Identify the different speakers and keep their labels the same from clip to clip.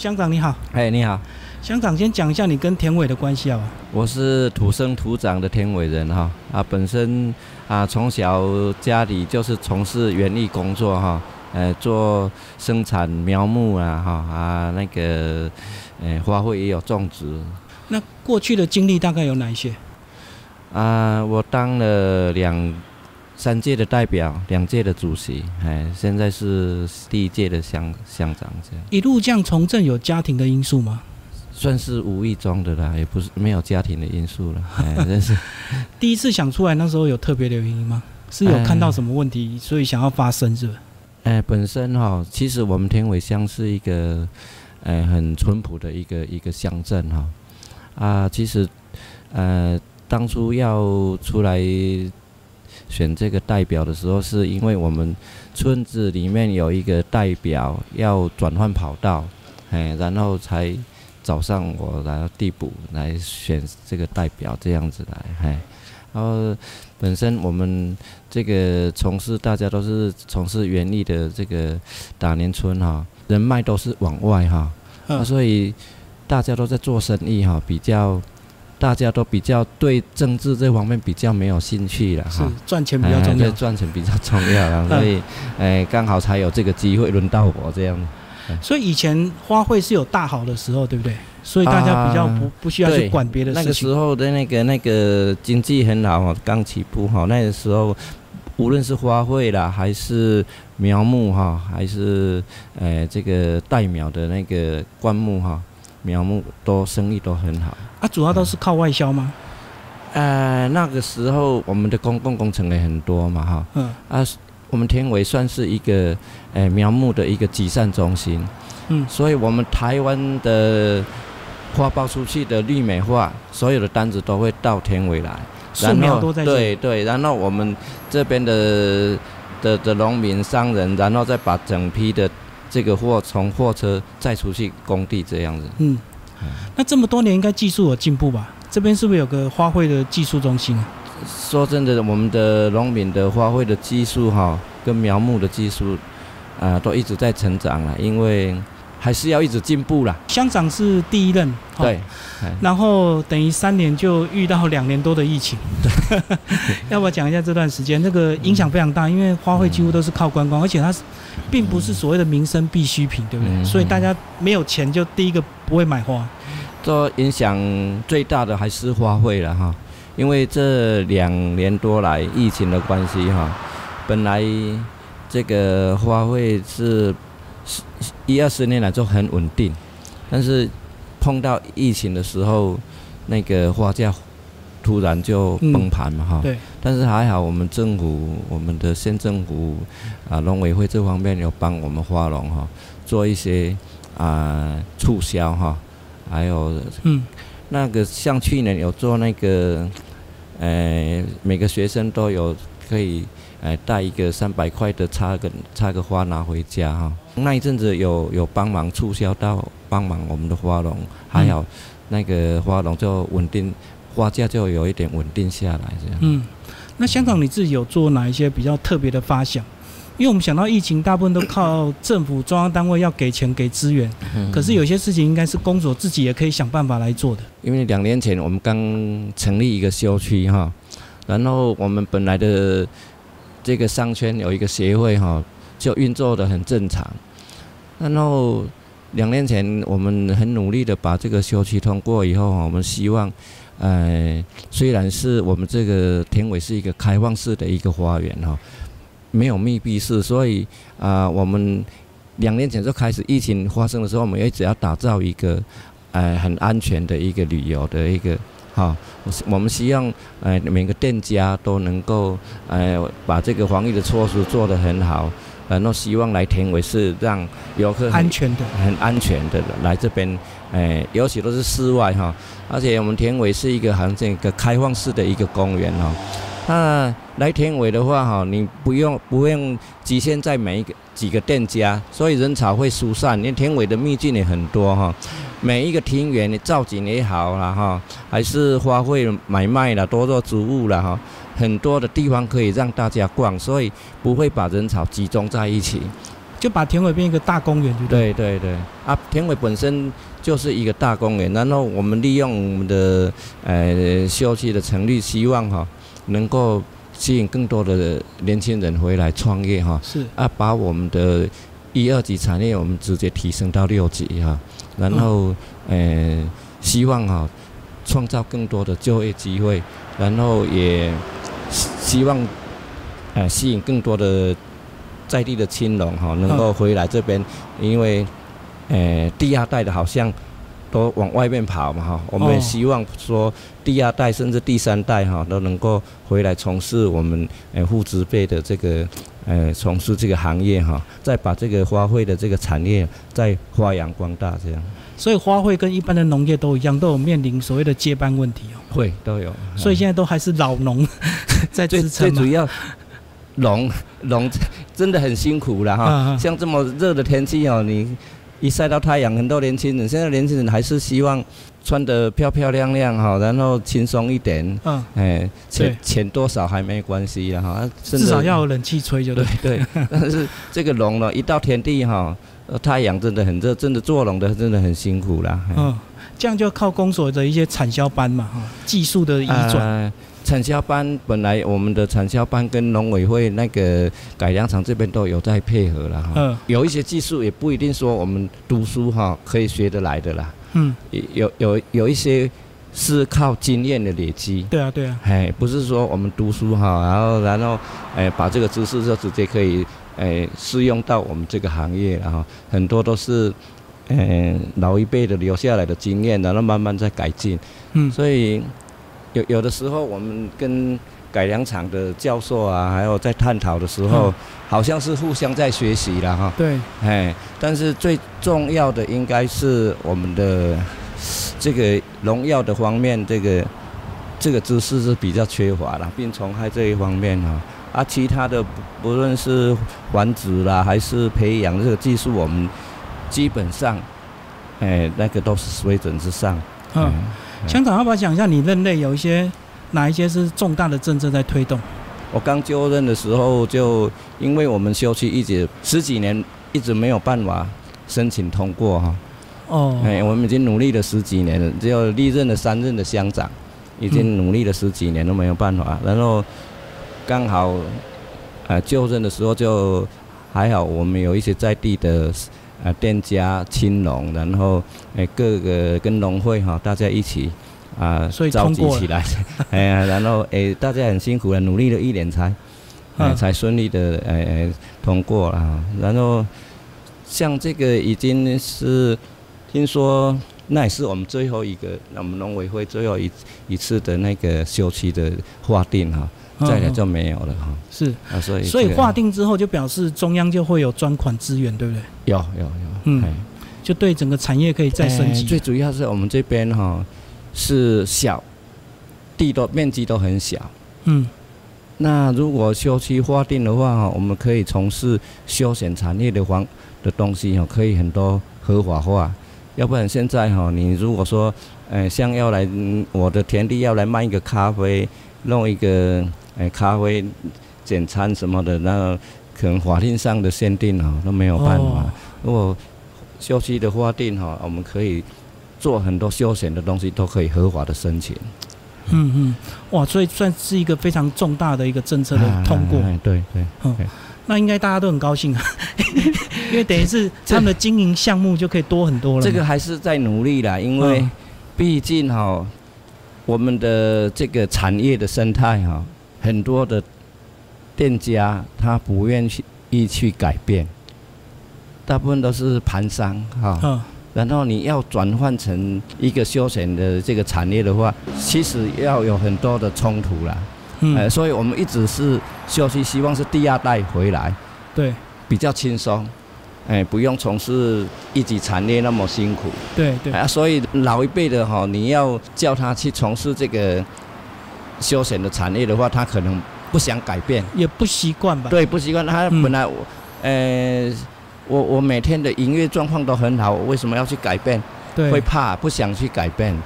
Speaker 1: 乡长你好，
Speaker 2: 哎，你好，
Speaker 1: 乡长先讲一下你跟田尾的关系啊。
Speaker 2: 我是土生土长的田尾人哈啊，本身啊从小家里就是从事园艺工作哈，呃做生产苗木啊哈啊那个呃花卉也有种植。
Speaker 1: 那过去的经历大概有哪一些？
Speaker 2: 啊，我当了两三届的代表，两届的主席，哎，现在是第一届的乡乡长这样。
Speaker 1: 一路这样从政，有家庭的因素吗？
Speaker 2: 算是无意中的啦，也不是没有家庭的因素了，哎，真是。
Speaker 1: 第一次想出来那时候有特别的原因吗？是有看到什么问题，所以想要发声，是吧？
Speaker 2: 哎，本身哈，其实我们天尾乡是一个，哎，很淳朴的一个一个乡镇哈。啊，其实，呃。当初要出来选这个代表的时候，是因为我们村子里面有一个代表要转换跑道，哎，然后才找上我来递补来选这个代表这样子来，哎，然后本身我们这个从事大家都是从事园艺的这个打年村哈，人脉都是往外哈，那所以大家都在做生意哈，比较。大家都比较对政治这方面比较没有兴趣了，
Speaker 1: 哈赚钱比较重要，
Speaker 2: 赚钱比较重要了，所以，哎，刚好才有这个机会轮到我这样。
Speaker 1: 所以以前花卉是有大好的时候，对不对？所以大家比较不不需要去管别的事情。
Speaker 2: 那个时候的那个那个经济很好，刚起步哈，那个时候无论是花卉啦，还是苗木哈，还是呃这个带苗的那个灌木哈。苗木都生意都很好
Speaker 1: 啊，主要都是靠外销吗？
Speaker 2: 呃，那个时候我们的公共工程也很多嘛，哈，嗯，啊，我们天伟算是一个呃苗木的一个集散中心，嗯，所以我们台湾的花包出去的绿美化，所有的单子都会到天伟来，
Speaker 1: 然后
Speaker 2: 对对，然后我们这边的的的农民商人，然后再把整批的。这个货从货车再出去工地这样子。嗯，
Speaker 1: 那这么多年应该技术有进步吧？这边是不是有个花卉的技术中心？
Speaker 2: 说真的，我们的农民的花卉的技术哈，跟苗木的技术啊，都一直在成长了，因为。还是要一直进步啦。
Speaker 1: 乡长是第一任，
Speaker 2: 对，
Speaker 1: 然后等于三年就遇到两年多的疫情，对 要不要讲一下这段时间？那个影响非常大，因为花卉几乎都是靠观光，而且它并不是所谓的民生必需品，对不对？所以大家没有钱就第一个不会买花。
Speaker 2: 这影响最大的还是花卉了哈，因为这两年多来疫情的关系哈，本来这个花卉是。一二十年来就很稳定，但是碰到疫情的时候，那个花价突然就崩盘嘛哈。
Speaker 1: 对。
Speaker 2: 但是还好，我们政府、我们的县政府啊，农委会这方面有帮我们花农哈做一些啊促销哈，还有嗯，那个像去年有做那个，呃，每个学生都有可以。哎，带一个三百块的插个插个花拿回家哈。那一阵子有有帮忙促销到帮忙我们的花农，还好那个花农就稳定，花价就有一点稳定下来这样。
Speaker 1: 嗯，那香港你自己有做哪一些比较特别的发想？因为我们想到疫情，大部分都靠政府中央单位要给钱给资源，可是有些事情应该是工作自己也可以想办法来做的。
Speaker 2: 因为两年前我们刚成立一个休区哈，然后我们本来的。这个商圈有一个协会哈，就运作的很正常。然后两年前我们很努力的把这个休期通过以后，我们希望，呃，虽然是我们这个田尾是一个开放式的一个花园哈，没有密闭式，所以啊，我们两年前就开始疫情发生的时候，我们一直要打造一个，呃，很安全的一个旅游的一个。好，我们希望，呃，每个店家都能够，呃，把这个防疫的措施做得很好，呃，那希望来田尾是让游客
Speaker 1: 安全的、
Speaker 2: 很安全的来这边，呃，尤其都是室外哈，而且我们田尾是一个好像这个开放式的一个公园哈。那来田尾的话哈，你不用不用局限在每一个几个店家，所以人潮会疏散，因为田尾的秘境也很多哈。每一个庭园的造景也好了哈，还是花卉买卖了，多肉植物了哈，很多的地方可以让大家逛，所以不会把人潮集中在一起。
Speaker 1: 就把田尾变一个大公园，对
Speaker 2: 对对对啊，田尾本身就是一个大公园，然后我们利用我们的呃休息的成立，希望哈能够吸引更多的年轻人回来创业哈，
Speaker 1: 是。
Speaker 2: 啊，把我们的一二级产业我们直接提升到六级哈，然后呃希望哈创造更多的就业机会，然后也希望呃吸引更多的。在地的青龙哈，能够回来这边，因为，呃，第二代的好像都往外面跑嘛哈。我们也希望说，第二代甚至第三代哈，都能够回来从事我们呃父子辈的这个呃从事这个行业哈，再把这个花卉的这个产业再发扬光大这样。
Speaker 1: 所以花卉跟一般的农业都一样，都有面临所谓的接班问题哦。
Speaker 2: 会都有。
Speaker 1: 所以现在都还是老农 在支撑
Speaker 2: 最主要。农农真的很辛苦了哈，像这么热的天气哦，你一晒到太阳，很多年轻人现在年轻人还是希望穿得漂漂亮亮哈，然后轻松一点，嗯，哎，钱钱多少还没关系了哈，
Speaker 1: 至少要有冷气吹就
Speaker 2: 对对。但是这个龙呢，一到田地哈，太阳真的很热，真的做龙的真的很辛苦啦。嗯，
Speaker 1: 这样就靠公所的一些产销班嘛哈，技术的移转。
Speaker 2: 产销班本来我们的产销班跟农委会那个改良场这边都有在配合了哈，有一些技术也不一定说我们读书哈可以学得来的啦，嗯，有有有一些是靠经验的累积，
Speaker 1: 对啊对啊，
Speaker 2: 哎，不是说我们读书哈，然后然后哎把这个知识就直接可以哎适用到我们这个行业然后很多都是嗯老一辈的留下来的经验，然后慢慢在改进，嗯，所以。有有的时候，我们跟改良厂的教授啊，还有在探讨的时候，好像是互相在学习了哈。
Speaker 1: 对。
Speaker 2: 哎，但是最重要的应该是我们的这个农药的方面，这个这个知识是比较缺乏了，病虫害这一方面哈。啊，其他的不论是繁殖啦，还是培养这个技术，我们基本上，哎，那个都是水准之上。嗯。
Speaker 1: 香港，要不要讲一下你任内有一些哪一些是重大的政策在推动？
Speaker 2: 我刚就任的时候，就因为我们休息一直十几年一直没有办法申请通过哈。哦。哎，我们已经努力了十几年了，只有历任的三任的乡长已经努力了十几年都没有办法。然后刚好呃就任的时候就还好，我们有一些在地的。啊，店家、青农，然后诶，各个跟农会哈，大家一起啊，召集起来，哎呀，然后诶，大家很辛苦了，努力了一年才，才顺利的诶通过了。然后像这个已经是听说，那也是我们最后一个，我们农委会最后一一次的那个休期的划定哈。再来就没有了哈，
Speaker 1: 是
Speaker 2: 啊，所以
Speaker 1: 所以划定之后就表示中央就会有专款资源，对不对？
Speaker 2: 有有有，嗯，
Speaker 1: 就对整个产业可以再升级。
Speaker 2: 最主要是我们这边哈是小地都面积都很小，嗯，那如果休期划定的话哈，我们可以从事休闲产业的房的东西哈，可以很多合法化。要不然现在哈，你如果说，呃，像要来我的田地要来卖一个咖啡。弄一个诶咖啡简餐什么的，那可能法令上的限定哦都没有办法。如果休息的法定哈，我们可以做很多休闲的东西，都可以合法的申请。
Speaker 1: 嗯嗯，哇，所以算是一个非常重大的一个政策的 通过。
Speaker 2: 对对，嗯，
Speaker 1: 那应该大家都很高兴啊，因为等于是他们的经营项目就可以多很多了。
Speaker 2: 这个还是在努力啦，因为毕竟哈。我们的这个产业的生态哈，很多的店家他不愿意去改变，大部分都是盘商哈。然后你要转换成一个休闲的这个产业的话，其实要有很多的冲突啦。嗯。所以我们一直是休息，希望是第二代回来，
Speaker 1: 对，
Speaker 2: 比较轻松。哎，不用从事一级产业那么辛苦。
Speaker 1: 对对啊，
Speaker 2: 所以老一辈的哈，你要叫他去从事这个休闲的产业的话，他可能不想改变，
Speaker 1: 也不习惯吧？
Speaker 2: 对，不习惯。他本来我，呃，我我每天的营业状况都很好，我为什么要去改变？
Speaker 1: 对，
Speaker 2: 会怕，不想去改变。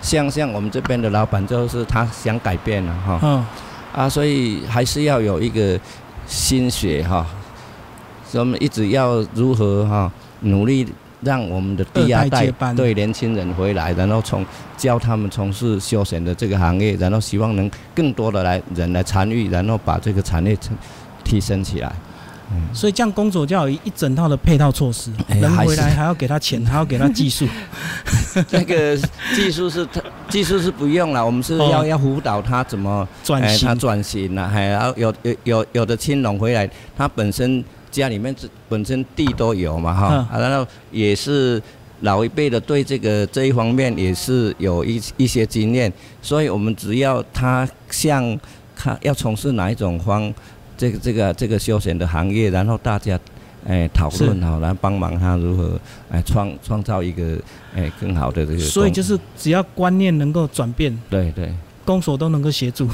Speaker 2: 像像我们这边的老板，就是他想改变了哈。嗯。啊，所以还是要有一个心血哈。所以我们一直要如何哈努力让我们的第二代对年轻人回来，然后从教他们从事休闲的这个行业，然后希望能更多的来人来参与，然后把这个产业提升起来。
Speaker 1: 所以这样工作就要有一整套的配套措施，人回来还要给他钱，还要给他技术。
Speaker 2: 这个技术是他技术是不用了，我们是要要辅导他怎么
Speaker 1: 转型，
Speaker 2: 他转型了，还要有有有有的青农回来，他本身家里面本身地都有嘛哈，然后也是老一辈的对这个这一方面也是有一一些经验，所以我们只要他向他要从事哪一种方。这个这个这个休闲的行业，然后大家，哎讨论好，然后帮忙他如何哎创创造一个哎更好的这个。
Speaker 1: 所以就是只要观念能够转变，
Speaker 2: 对对，
Speaker 1: 公所都能够协助。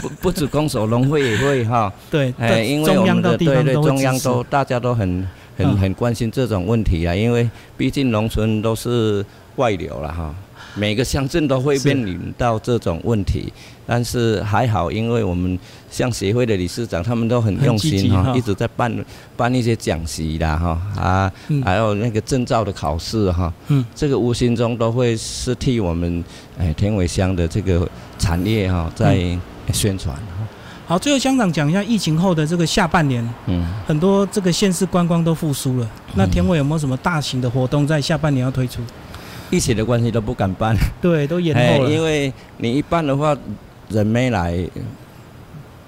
Speaker 2: 不不止公所，农会也会哈。
Speaker 1: 对，
Speaker 2: 哎，因为我们的对对中央都大家都很很很关心这种问题啊，因为毕竟农村都是外流了哈。每个乡镇都会面临到这种问题，但是还好，因为我们像协会的理事长，他们都很用心哈，一直在办办一些讲习的哈啊，还有那个证照的考试哈，嗯，这个无形中都会是替我们哎田尾乡的这个产业哈在宣传。
Speaker 1: 好，最后乡长讲一下疫情后的这个下半年，嗯，很多这个县市观光都复苏了，那田尾有没有什么大型的活动在下半年要推出？
Speaker 2: 疫情的关系都不敢办，
Speaker 1: 对，都延后了。
Speaker 2: 因为你一办的话，人没来，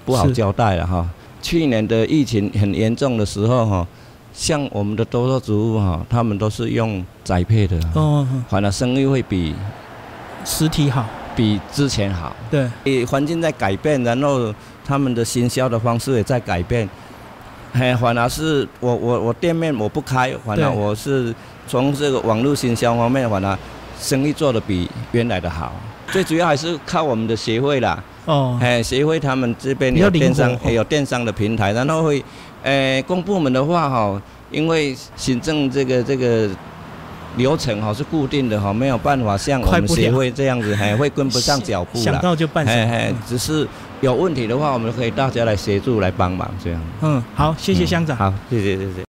Speaker 2: 不好交代了哈。去年的疫情很严重的时候哈，像我们的多肉植物哈，他们都是用栽培的，哦，反而生意会比
Speaker 1: 实体好，
Speaker 2: 比之前好。
Speaker 1: 对，
Speaker 2: 环境在改变，然后他们的行销的方式也在改变。嘿，反而是我我我店面我不开，反而我是。从这个网络营销方面的话呢，生意做得比原来的好。最主要还是靠我们的协会啦。哦。哎，协会他们这边有电商，有电商的平台，然后会，诶，公部门的话哈，因为行政这个这个流程哈是固定的哈，没有办法像我们协会这样子，还会跟不上脚步
Speaker 1: 想到就办。哎哎，
Speaker 2: 只是有问题的话，我们可以大家来协助来帮忙这样。
Speaker 1: 嗯，好，谢谢乡长。
Speaker 2: 好，谢谢谢谢。